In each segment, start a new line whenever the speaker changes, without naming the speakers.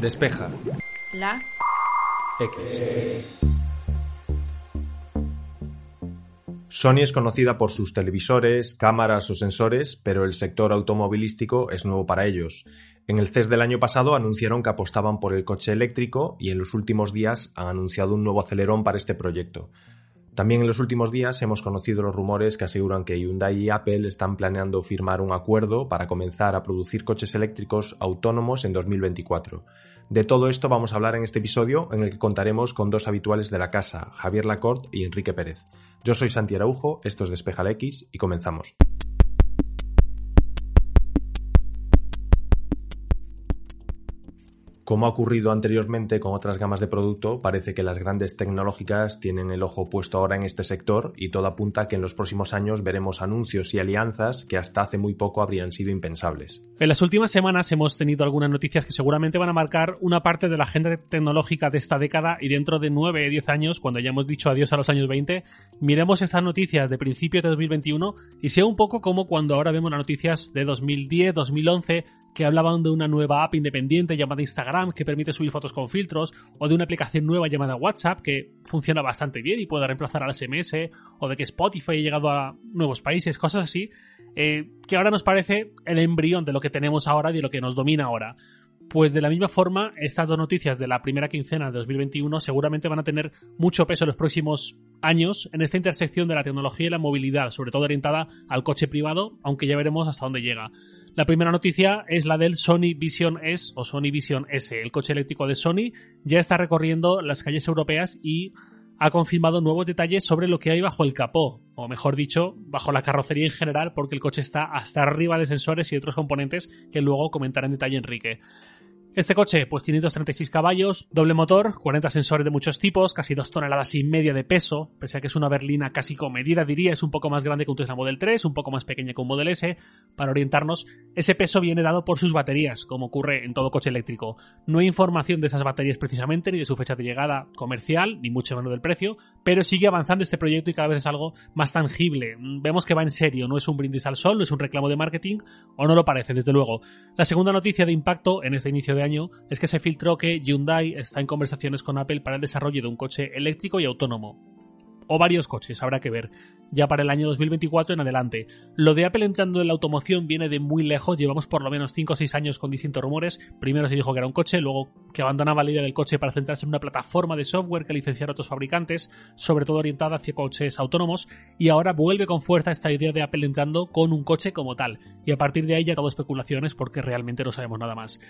Despeja.
La.
X. Sony es conocida por sus televisores, cámaras o sensores, pero el sector automovilístico es nuevo para ellos. En el CES del año pasado anunciaron que apostaban por el coche eléctrico y en los últimos días han anunciado un nuevo acelerón para este proyecto. También en los últimos días hemos conocido los rumores que aseguran que Hyundai y Apple están planeando firmar un acuerdo para comenzar a producir coches eléctricos autónomos en 2024. De todo esto vamos a hablar en este episodio en el que contaremos con dos habituales de la casa, Javier Lacorte y Enrique Pérez. Yo soy Santi Araujo, esto es Despejal X y comenzamos. Como ha ocurrido anteriormente con otras gamas de producto, parece que las grandes tecnológicas tienen el ojo puesto ahora en este sector y todo apunta a que en los próximos años veremos anuncios y alianzas que hasta hace muy poco habrían sido impensables.
En las últimas semanas hemos tenido algunas noticias que seguramente van a marcar una parte de la agenda tecnológica de esta década y dentro de 9 o 10 años, cuando ya hemos dicho adiós a los años 20, miremos esas noticias de principios de 2021 y sea un poco como cuando ahora vemos las noticias de 2010, 2011, que hablaban de una nueva app independiente llamada Instagram que permite subir fotos con filtros, o de una aplicación nueva llamada WhatsApp que funciona bastante bien y puede reemplazar al SMS, o de que Spotify ha llegado a nuevos países, cosas así, eh, que ahora nos parece el embrión de lo que tenemos ahora y de lo que nos domina ahora. Pues de la misma forma, estas dos noticias de la primera quincena de 2021 seguramente van a tener mucho peso en los próximos años en esta intersección de la tecnología y la movilidad, sobre todo orientada al coche privado, aunque ya veremos hasta dónde llega. La primera noticia es la del Sony Vision S o Sony Vision S. El coche eléctrico de Sony ya está recorriendo las calles europeas y ha confirmado nuevos detalles sobre lo que hay bajo el capó, o mejor dicho, bajo la carrocería en general, porque el coche está hasta arriba de sensores y otros componentes que luego comentará en detalle Enrique. Este coche, pues 536 caballos, doble motor, 40 sensores de muchos tipos, casi 2 toneladas y media de peso, pese a que es una berlina casi comedida, diría, es un poco más grande que un Tesla Model 3, un poco más pequeña que un Model S. Para orientarnos, ese peso viene dado por sus baterías, como ocurre en todo coche eléctrico. No hay información de esas baterías precisamente, ni de su fecha de llegada comercial, ni mucho menos del precio, pero sigue avanzando este proyecto y cada vez es algo más tangible. Vemos que va en serio, no es un brindis al sol, no es un reclamo de marketing, o no lo parece, desde luego. La segunda noticia de impacto en este inicio de es que se filtró que Hyundai está en conversaciones con Apple para el desarrollo de un coche eléctrico y autónomo o varios coches, habrá que ver, ya para el año 2024 en adelante. Lo de Apple entrando en la automoción viene de muy lejos, llevamos por lo menos 5 o 6 años con distintos rumores. Primero se dijo que era un coche, luego que abandonaba la idea del coche para centrarse en una plataforma de software que licenciara a otros fabricantes, sobre todo orientada hacia coches autónomos, y ahora vuelve con fuerza esta idea de Apple entrando con un coche como tal. Y a partir de ahí ya todo especulaciones porque realmente no sabemos nada más.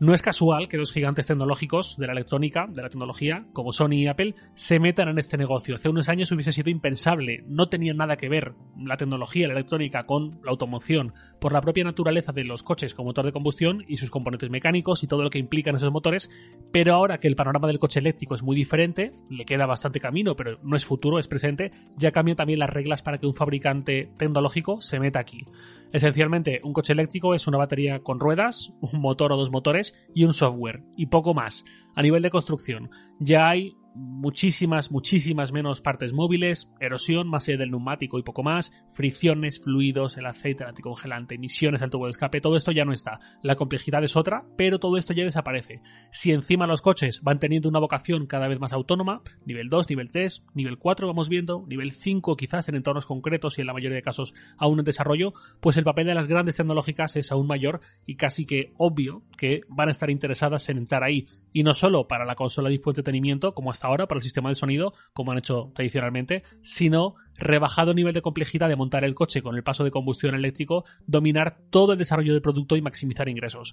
No es casual que dos gigantes tecnológicos de la electrónica, de la tecnología, como Sony y Apple, se metan en este negocio. Hace unos años hubiese sido impensable, no tenía nada que ver la tecnología, la electrónica con la automoción, por la propia naturaleza de los coches con motor de combustión y sus componentes mecánicos y todo lo que implican esos motores, pero ahora que el panorama del coche eléctrico es muy diferente, le queda bastante camino, pero no es futuro, es presente, ya cambian también las reglas para que un fabricante tecnológico se meta aquí. Esencialmente, un coche eléctrico es una batería con ruedas, un motor o dos motores y un software, y poco más. A nivel de construcción, ya hay muchísimas, muchísimas menos partes móviles, erosión más allá del neumático y poco más, fricciones, fluidos, el aceite, el anticongelante, emisiones al tubo de escape, todo esto ya no está. La complejidad es otra, pero todo esto ya desaparece. Si encima los coches van teniendo una vocación cada vez más autónoma, nivel 2, nivel 3, nivel 4 vamos viendo, nivel 5 quizás en entornos concretos y en la mayoría de casos aún en desarrollo, pues el papel de las grandes tecnológicas es aún mayor y casi que obvio que van a estar interesadas en entrar ahí. Y no solo para la consola de infoentretenimiento, como hasta ahora para el sistema de sonido, como han hecho tradicionalmente, sino rebajado nivel de complejidad de montar el coche con el paso de combustión eléctrico, dominar todo el desarrollo del producto y maximizar ingresos.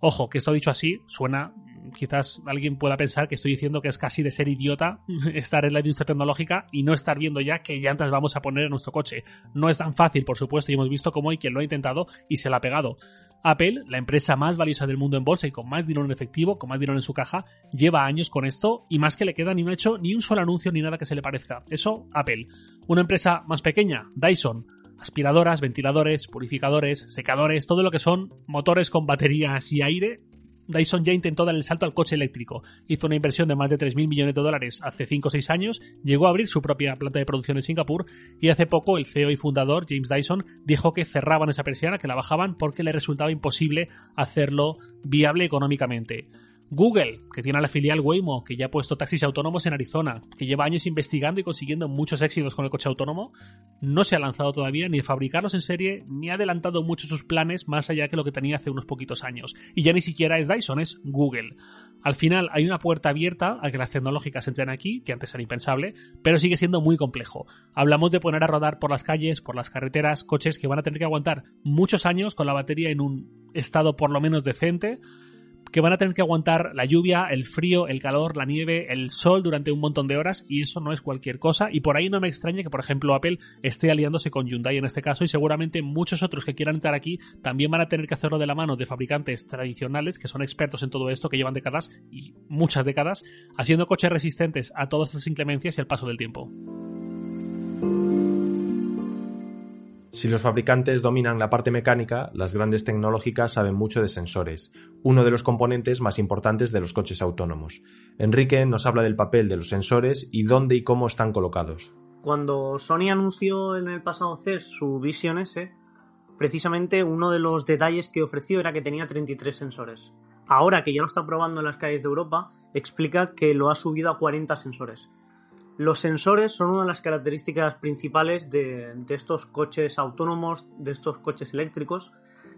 Ojo, que esto dicho así, suena quizás alguien pueda pensar que estoy diciendo que es casi de ser idiota estar en la industria tecnológica y no estar viendo ya qué llantas vamos a poner en nuestro coche. No es tan fácil, por supuesto, y hemos visto cómo hay quien lo ha intentado y se la ha pegado. Apple, la empresa más valiosa del mundo en bolsa y con más dinero en efectivo, con más dinero en su caja, lleva años con esto y más que le queda ni ha hecho ni un solo anuncio ni nada que se le parezca. Eso, Apple. Una empresa más pequeña, Dyson, aspiradoras, ventiladores, purificadores, secadores, todo lo que son motores con baterías y aire, Dyson ya intentó dar el salto al coche eléctrico. Hizo una inversión de más de 3.000 millones de dólares hace 5 o 6 años, llegó a abrir su propia planta de producción en Singapur y hace poco el CEO y fundador, James Dyson, dijo que cerraban esa persiana, que la bajaban porque le resultaba imposible hacerlo viable económicamente. Google, que tiene la filial Waymo, que ya ha puesto taxis autónomos en Arizona, que lleva años investigando y consiguiendo muchos éxitos con el coche autónomo, no se ha lanzado todavía ni a fabricarlos en serie, ni ha adelantado mucho sus planes más allá que lo que tenía hace unos poquitos años. Y ya ni siquiera es Dyson, es Google. Al final hay una puerta abierta a que las tecnológicas entren aquí, que antes era impensable, pero sigue siendo muy complejo. Hablamos de poner a rodar por las calles, por las carreteras, coches que van a tener que aguantar muchos años con la batería en un estado por lo menos decente, que van a tener que aguantar la lluvia, el frío, el calor, la nieve, el sol durante un montón de horas y eso no es cualquier cosa y por ahí no me extraña que por ejemplo Apple esté aliándose con Hyundai en este caso y seguramente muchos otros que quieran entrar aquí también van a tener que hacerlo de la mano de fabricantes tradicionales que son expertos en todo esto, que llevan décadas y muchas décadas haciendo coches resistentes a todas estas inclemencias y al paso del tiempo.
Si los fabricantes dominan la parte mecánica, las grandes tecnológicas saben mucho de sensores, uno de los componentes más importantes de los coches autónomos. Enrique nos habla del papel de los sensores y dónde y cómo están colocados.
Cuando Sony anunció en el pasado CES su Vision S, precisamente uno de los detalles que ofreció era que tenía 33 sensores. Ahora que ya lo está probando en las calles de Europa, explica que lo ha subido a 40 sensores. Los sensores son una de las características principales de, estos coches autónomos, de estos coches eléctricos.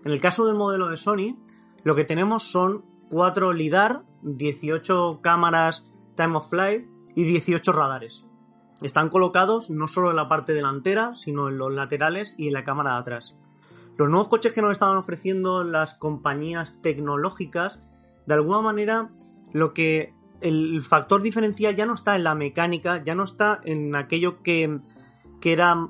En el caso del modelo de Sony, lo que tenemos son 4 LIDAR, 18 cámaras Time of Flight y 18 radares. Están colocados no solo en la parte delantera, sino en los laterales y en la cámara de atrás. Los nuevos coches que nos estaban ofreciendo las compañías tecnológicas, de alguna manera, lo que el factor diferencial ya no está en la mecánica, ya no está en aquello que, era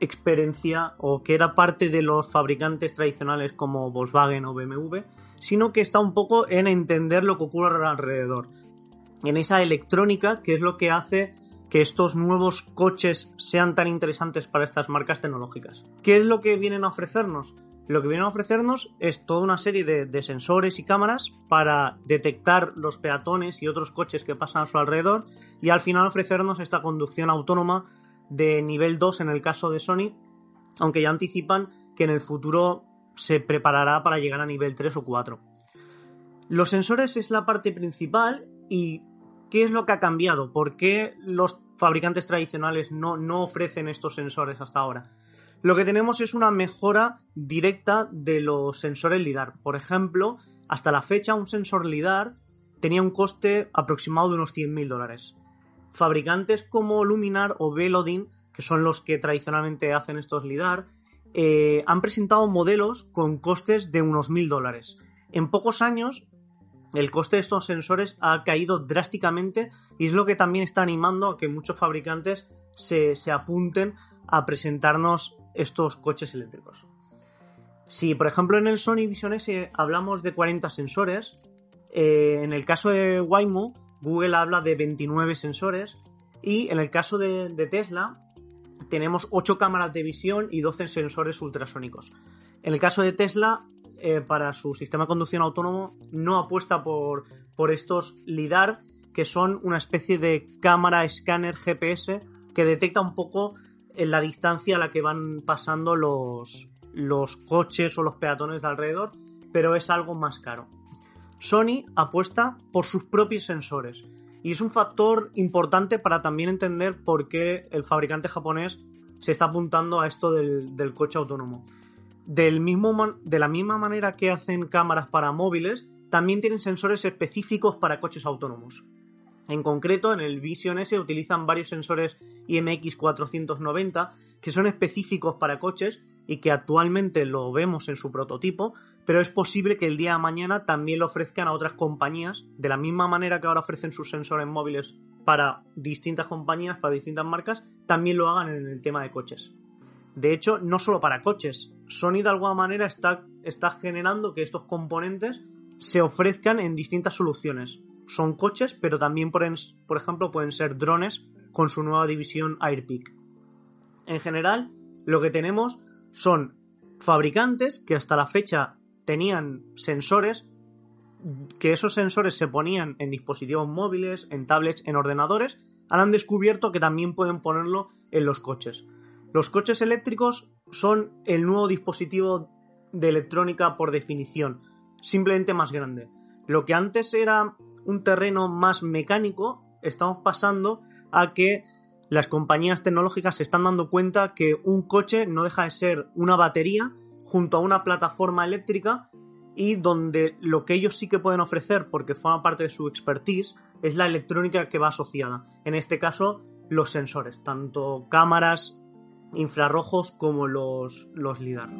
experiencia o que era parte de los fabricantes tradicionales como Volkswagen o BMW, sino que está un poco en entender lo que ocurre alrededor. En esa electrónica, que es lo que hace que estos nuevos coches sean tan interesantes para estas marcas tecnológicas. ¿Qué es lo que vienen a ofrecernos? Lo que vienen a ofrecernos es toda una serie de, sensores y cámaras para detectar los peatones y otros coches que pasan a su alrededor y al final ofrecernos esta conducción autónoma de nivel 2 en el caso de Sony, aunque ya anticipan que en el futuro se preparará para llegar a nivel 3 o 4. Los sensores es la parte principal y ¿qué es lo que ha cambiado? ¿Por qué los fabricantes tradicionales no, no ofrecen estos sensores hasta ahora? Lo que tenemos es una mejora directa de los sensores LIDAR. Por ejemplo, hasta la fecha un sensor LIDAR tenía un coste aproximado de unos 100.000 dólares. Fabricantes como Luminar o Velodin, que son los que tradicionalmente hacen estos LIDAR, eh, han presentado modelos con costes de unos 1.000 dólares. En pocos años, el coste de estos sensores ha caído drásticamente y es lo que también está animando a que muchos fabricantes se, se apunten a presentarnos estos coches eléctricos. Si, por ejemplo, en el Sony Vision S hablamos de 40 sensores, eh, en el caso de Waymo, Google habla de 29 sensores y en el caso de, Tesla tenemos 8 cámaras de visión y 12 sensores ultrasónicos. En el caso de Tesla, eh, para su sistema de conducción autónomo, no apuesta por, por estos LIDAR, que son una especie de cámara escáner GPS que detecta un poco en la distancia a la que van pasando los, los coches o los peatones de alrededor, pero es algo más caro. Sony apuesta por sus propios sensores y es un factor importante para también entender por qué el fabricante japonés se está apuntando a esto del, del coche autónomo. Del mismo, de la misma manera que hacen cámaras para móviles, también tienen sensores específicos para coches autónomos. En concreto, en el Vision S utilizan varios sensores IMX490 que son específicos para coches y que actualmente lo vemos en su prototipo, pero es posible que el día de mañana también lo ofrezcan a otras compañías, de la misma manera que ahora ofrecen sus sensores móviles para distintas compañías, para distintas marcas, también lo hagan en el tema de coches. De hecho, no solo para coches, Sony de alguna manera está, está generando que estos componentes se ofrezcan en distintas soluciones son coches, pero también, por, por ejemplo, pueden ser drones con su nueva división AirPic. En general, lo que tenemos son fabricantes que hasta la fecha tenían sensores, que esos sensores se ponían en dispositivos móviles, en tablets, en ordenadores, ahora han descubierto que también pueden ponerlo en los coches. Los coches eléctricos son el nuevo dispositivo de electrónica por definición, simplemente más grande Lo que antes era un terreno más mecánico, estamos pasando a que las compañías tecnológicas se están dando cuenta que un coche no deja de ser una batería junto a una plataforma eléctrica y donde lo que ellos sí que pueden ofrecer, porque forma parte de su expertise, es la electrónica que va asociada. En este caso, los sensores, tanto cámaras infrarrojos como los, los LIDAR.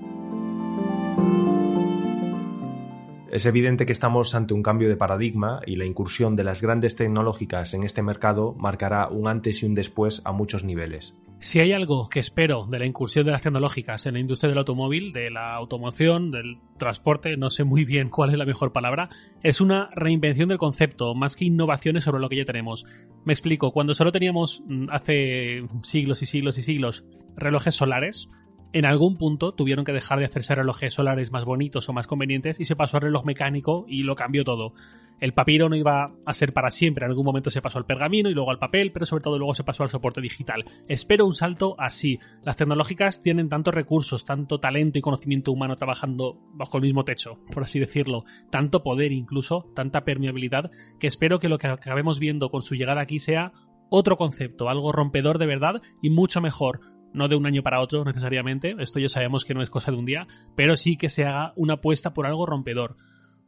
Es evidente que estamos ante un cambio de paradigma y la incursión de las grandes tecnológicas en este mercado marcará un antes y un después a muchos niveles.
Si hay algo que espero de la incursión de las tecnológicas en la industria del automóvil, de la automoción, del transporte, no sé muy bien cuál es la mejor palabra, es una reinvención del concepto, más que innovaciones sobre lo que ya tenemos. Me explico, cuando solo teníamos mm, hace siglos y siglos y siglos relojes solares, en algún punto tuvieron que dejar de hacerse relojes solares más bonitos o más convenientes y se pasó al reloj mecánico y lo cambió todo. El papiro no iba a ser para siempre, en algún momento se pasó al pergamino y luego al papel, pero sobre todo luego se pasó al soporte digital. Espero un salto así. Las tecnológicas tienen tantos recursos, tanto talento y conocimiento humano trabajando bajo el mismo techo, por así decirlo, tanto poder incluso, tanta permeabilidad, que espero que lo que acabemos viendo con su llegada aquí sea otro concepto, algo rompedor de verdad y mucho mejor, no de un año para otro necesariamente, esto ya sabemos que no es cosa de un día, pero sí que se haga una apuesta por algo rompedor.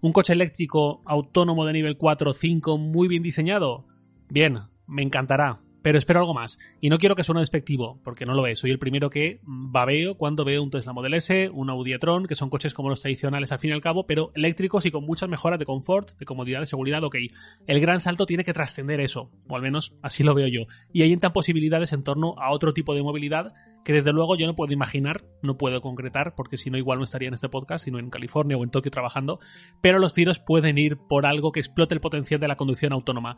Un coche eléctrico autónomo de nivel 4 o 5 muy bien diseñado, bien, me encantará, pero espero algo más. Y no quiero que suene despectivo, porque no lo es. Soy el primero que babeo cuando veo un Tesla Model S, un Audi e-tron, que son coches como los tradicionales al fin y al cabo, pero eléctricos y con muchas mejoras de confort, de comodidad, de seguridad, ok. El gran salto tiene que trascender eso, o al menos así lo veo yo. Y hay entran posibilidades en torno a otro tipo de movilidad que desde luego yo no puedo imaginar, no puedo concretar, porque si no igual no estaría en este podcast, sino en California o en Tokio trabajando, pero los tiros pueden ir por algo que explote el potencial de la conducción autónoma.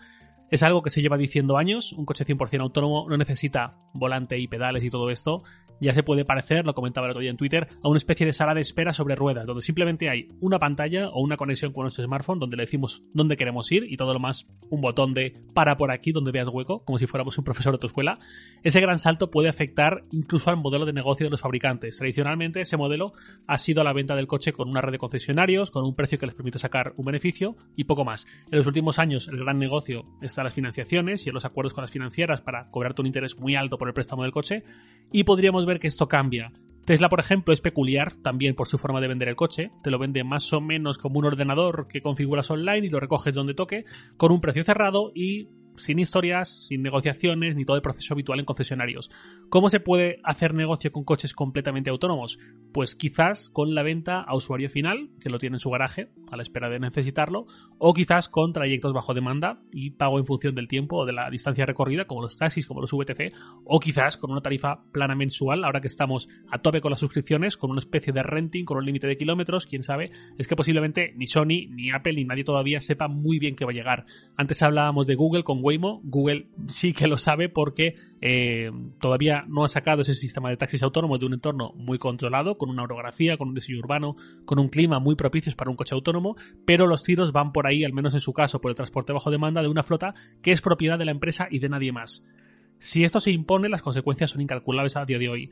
Es algo que se lleva diciendo años, un coche 100% autónomo no necesita volante y pedales y todo esto, ya se puede parecer, lo comentaba el otro día en Twitter, a una especie de sala de espera sobre ruedas, donde simplemente hay una pantalla o una conexión con nuestro smartphone donde le decimos dónde queremos ir y todo lo más un botón de para por aquí donde veas hueco, como si fuéramos un profesor de tu escuela. Ese gran salto puede afectar incluso al modelo de negocio de los fabricantes. Tradicionalmente ese modelo ha sido la venta del coche con una red de concesionarios, con un precio que les permite sacar un beneficio y poco más. En los últimos años el gran negocio está en las financiaciones y en los acuerdos con las financieras para cobrarte un interés muy alto por el préstamo del coche y podríamos ver que esto cambia. Tesla, por ejemplo, es peculiar también por su forma de vender el coche. Te lo vende más o menos como un ordenador que configuras online y lo recoges donde toque, con un precio cerrado y sin historias, sin negociaciones, ni todo el proceso habitual en concesionarios. ¿Cómo se puede hacer negocio con coches completamente autónomos? Pues quizás con la venta a usuario final, que lo tiene en su garaje, a la espera de necesitarlo, o quizás con trayectos bajo demanda y pago en función del tiempo o de la distancia recorrida, como los taxis, como los VTC, o quizás con una tarifa plana mensual, ahora que estamos a tope con las suscripciones, con una especie de renting, con un límite de kilómetros, quién sabe, es que posiblemente ni Sony, ni Apple, ni nadie todavía sepa muy bien qué va a llegar. Antes hablábamos de Google con Waymo, Google sí que lo sabe porque eh, todavía no ha sacado ese sistema de taxis autónomos de un entorno muy controlado, con una orografía, con un diseño urbano, con un clima muy propicios para un coche autónomo, pero los tiros van por ahí, al menos en su caso, por el transporte bajo demanda de una flota que es propiedad de la empresa y de nadie más. Si esto se impone, las consecuencias son incalculables a día de hoy.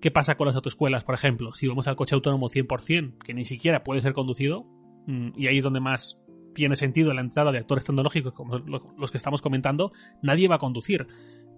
¿Qué pasa con las autoescuelas, por ejemplo? Si vamos al coche autónomo 100%, que ni siquiera puede ser conducido, mm, y ahí es donde más tiene sentido la entrada de actores tecnológicos como los que estamos comentando, nadie va a conducir.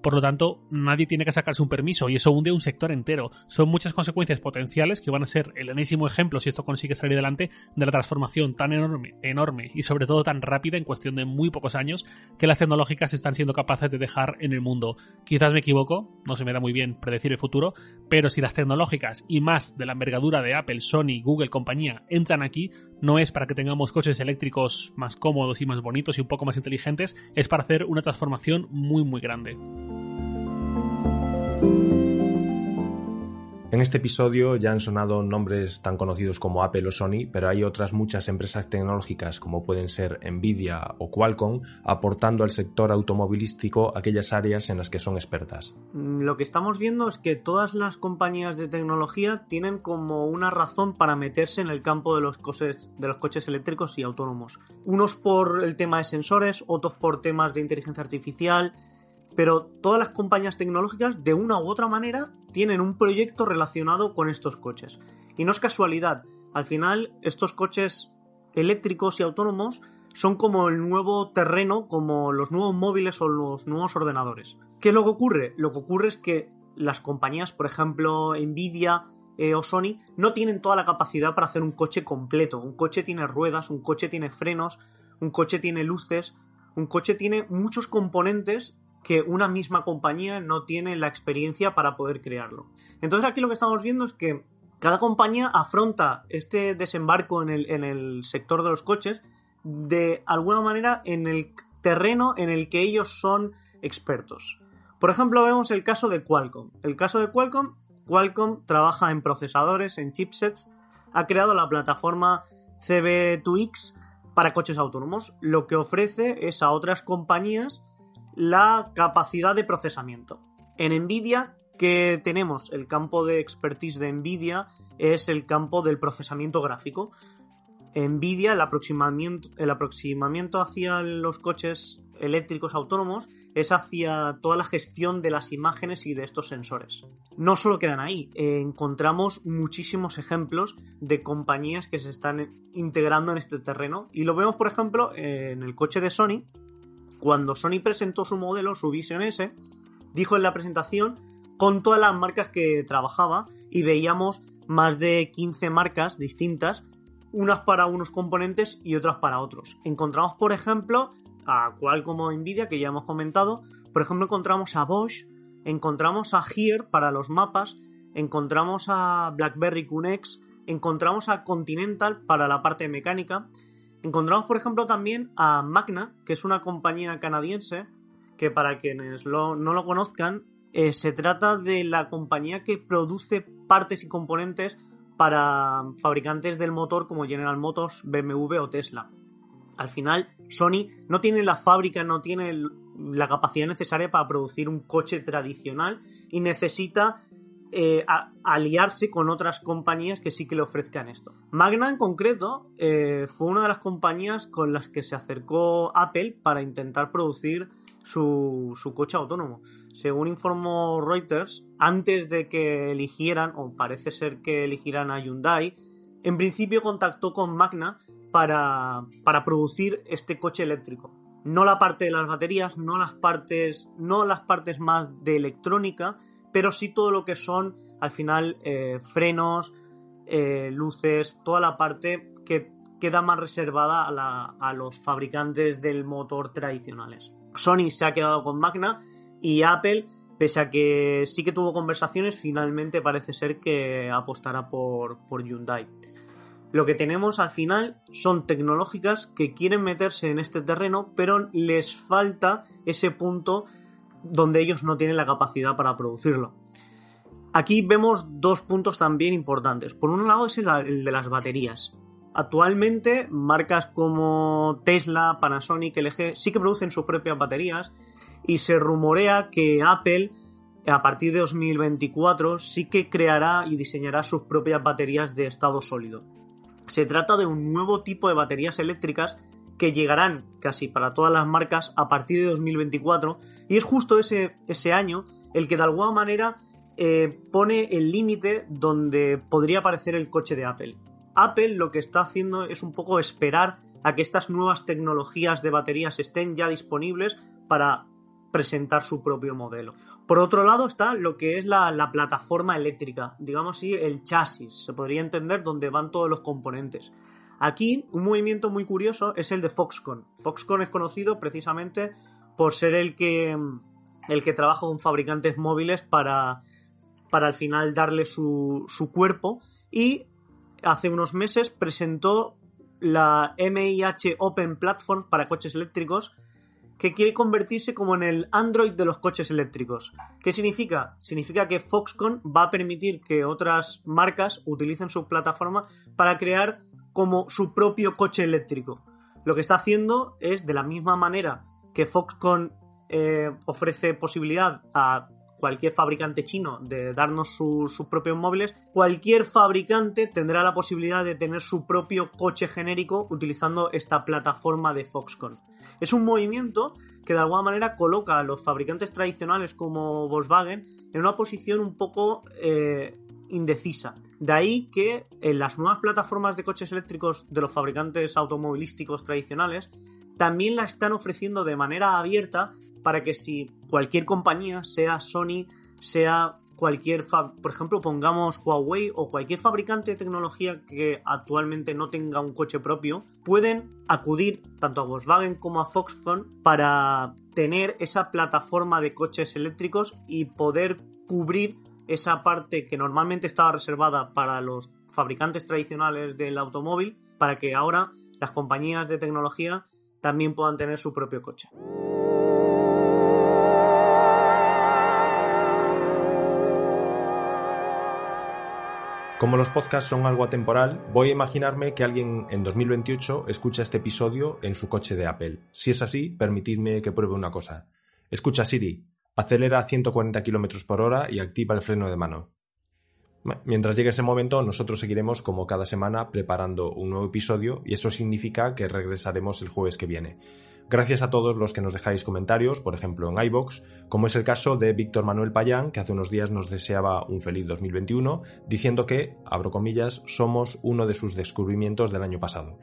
Por lo tanto, nadie tiene que sacarse un permiso y eso hunde un sector entero. Son muchas consecuencias potenciales que van a ser el enésimo ejemplo, si esto consigue salir adelante, de la transformación tan enorme, enorme y sobre todo tan rápida en cuestión de muy pocos años que las tecnológicas están siendo capaces de dejar en el mundo. Quizás me equivoco, no se me da muy bien predecir el futuro, pero si las tecnológicas y más de la envergadura de Apple, Sony, Google, compañía entran aquí, no es para que tengamos coches eléctricos más cómodos y más bonitos y un poco más inteligentes, es para hacer una transformación muy muy grande.
En este episodio ya han sonado nombres tan conocidos como Apple o Sony, pero hay otras muchas empresas tecnológicas como pueden ser Nvidia o Qualcomm aportando al sector automovilístico aquellas áreas en las que son expertas.
Mm, lo que estamos viendo es que todas las compañías de tecnología tienen como una razón para meterse en el campo de los coches, de los coches eléctricos y autónomos. Unos por el tema de sensores, otros por temas de inteligencia artificial, pero todas las compañías tecnológicas de una u otra manera tienen un proyecto relacionado con estos coches. Y no es casualidad, al final estos coches eléctricos y autónomos son como el nuevo terreno, como los nuevos móviles o los nuevos ordenadores. ¿Qué es lo que ocurre? Lo que ocurre es que las compañías, por ejemplo, Nvidia eh, o Sony, no tienen toda la capacidad para hacer un coche completo. Un coche tiene ruedas, un coche tiene frenos, un coche tiene luces, un coche tiene muchos componentes que una misma compañía no tiene la experiencia para poder crearlo. Entonces aquí lo que estamos viendo es que cada compañía afronta este desembarco en el, sector de los coches de alguna manera en el terreno en el que ellos son expertos. Por ejemplo, vemos el caso de Qualcomm. El caso de Qualcomm, Qualcomm trabaja en procesadores, en chipsets, ha creado la plataforma CB2X para coches autónomos, lo que ofrece es a otras compañías la capacidad de procesamiento. En Nvidia, que tenemos el campo de expertise de Nvidia, es el campo del procesamiento gráfico. Nvidia, el aproximamiento, el aproximamiento hacia los coches eléctricos autónomos es hacia toda la gestión de las imágenes y de estos sensores. No solo quedan ahí, encontramos muchísimos ejemplos de compañías que se están integrando en este terreno y lo vemos por ejemplo en el coche de Sony. Cuando Sony presentó su modelo, su Vision S, dijo en la presentación con todas las marcas que trabajaba y veíamos más de 15 marcas distintas unas para unos componentes y otras para otros. Encontramos, por ejemplo, a cual como Nvidia, que ya hemos comentado, por ejemplo, encontramos a Bosch, encontramos a Here para los mapas, encontramos a BlackBerry QNX, encontramos a Continental para la parte mecánica, encontramos, por ejemplo, también a Magna, que es una compañía canadiense, que para quienes no lo conozcan, eh, se trata de la compañía que produce partes y componentes para fabricantes del motor como General Motors, BMW o Tesla. Al final, Sony no tiene la fábrica, no tiene la capacidad necesaria para producir un coche tradicional y necesita eh, aliarse con otras compañías que sí que le ofrezcan esto. Magna en concreto eh, fue una de las compañías con las que se acercó Apple para intentar producir su, coche autónomo. Según informó Reuters, antes de que eligieran, o parece ser que eligieran a Hyundai, en principio contactó con Magna para, para producir este coche eléctrico. No la parte de las baterías, no las partes, no las partes más de electrónica, pero sí todo lo que son al final eh, frenos, eh, luces, toda la parte que queda más reservada a, a, los fabricantes del motor tradicionales. Sony se ha quedado con Magna y Apple, pese a que sí que tuvo conversaciones, finalmente parece ser que apostará por, por Hyundai. Lo que tenemos al final son tecnológicas que quieren meterse en este terreno, pero les falta ese punto donde ellos no tienen la capacidad para producirlo. Aquí vemos dos puntos también importantes. Por un lado es el de las baterías. Actualmente, marcas como Tesla, Panasonic, LG sí que producen sus propias baterías y se rumorea que Apple a partir de 2024 sí que creará y diseñará sus propias baterías de estado sólido. Se trata de un nuevo tipo de baterías eléctricas que llegarán casi para todas las marcas a partir de 2024 y es justo ese, ese año el que de alguna manera eh, pone el límite donde podría aparecer el coche de Apple. Apple lo que está haciendo es un poco esperar a que estas nuevas tecnologías de baterías estén ya disponibles para presentar su propio modelo. Por otro lado está lo que es la, plataforma eléctrica, digamos así, el chasis, se podría entender donde van todos los componentes. Aquí un movimiento muy curioso es el de Foxconn. Foxconn es conocido precisamente por ser el que, el que trabaja con fabricantes móviles para, para al final darle su, su cuerpo y hace unos meses presentó la MIH Open Platform para coches eléctricos que quiere convertirse como en el Android de los coches eléctricos. ¿Qué significa? Significa que Foxconn va a permitir que otras marcas utilicen su plataforma para crear como su propio coche eléctrico. Lo que está haciendo es, de la misma manera que Foxconn eh, ofrece posibilidad a cualquier fabricante chino de darnos sus propios móviles, cualquier fabricante tendrá la posibilidad de tener su propio coche genérico utilizando esta plataforma de Foxconn. Es un movimiento que de alguna manera coloca a los fabricantes tradicionales como Volkswagen en una posición un poco eh, indecisa. De ahí que en las nuevas plataformas de coches eléctricos de los fabricantes automovilísticos tradicionales también la están ofreciendo de manera abierta para que si cualquier compañía, sea Sony, sea cualquier, por ejemplo, pongamos Huawei o cualquier fabricante de tecnología que actualmente no tenga un coche propio, pueden acudir tanto a Volkswagen como a Foxconn para tener esa plataforma de coches eléctricos y poder cubrir esa parte que normalmente estaba reservada para los fabricantes tradicionales del automóvil, para que ahora las compañías de tecnología también puedan tener su propio coche.
Como los podcasts son algo atemporal, voy a imaginarme que alguien en 2028 escucha este episodio en su coche de Apple. Si es así, permitidme que pruebe una cosa. Escucha Siri, acelera a 140 km por hora y activa el freno de mano. Mientras llegue ese momento, nosotros seguiremos como cada semana preparando un nuevo episodio y eso significa que regresaremos el jueves que viene. Gracias a todos los que nos dejáis comentarios, por ejemplo en iBox, como es el caso de Víctor Manuel Payán, que hace unos días nos deseaba un feliz 2021, diciendo que, abro comillas, somos uno de sus descubrimientos del año pasado.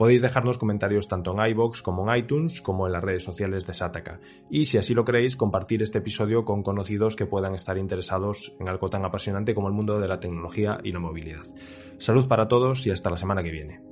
Podéis dejar los comentarios tanto en iBox como en iTunes, como en las redes sociales de Sataka. Y si así lo creéis, compartir este episodio con conocidos que puedan estar interesados en algo tan apasionante como el mundo de la tecnología y la movilidad. Salud para todos y hasta la semana que viene.